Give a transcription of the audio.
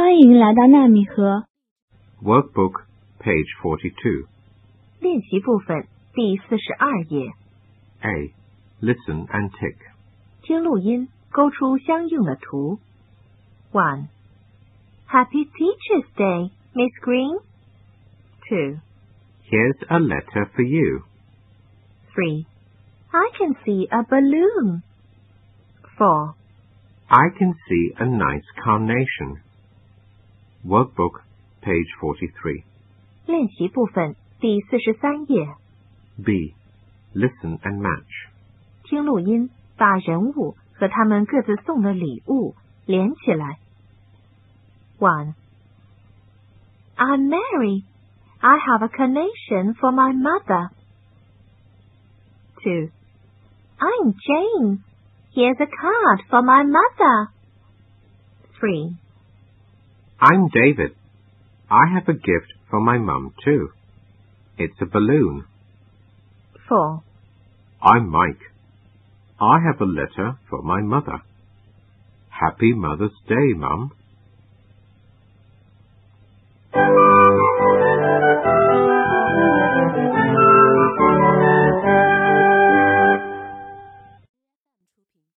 欢迎来到纳米河 Workbook, page 42. 练习部分第四十二页， A. Listen and tick. 听录音，勾出相应的图。One. Happy Teacher's Day, Miss Green. Two. Here's a letter for you. Three. I can see a balloon. Four. I can see a nice carnation. Workbook, page 43. 练习部分第四十三页， B. Listen and match. 听录音，把人物和他们各自送的礼物连起来。One. I'm Mary. I have a carnation for my mother. Two. I'm Jane. Here's a card for my mother. Three. I'm David. I have a gift for my mum too. It's a balloon. Four. I'm Mike. I have a letter for my mother. Happy Mother's Day, Mum.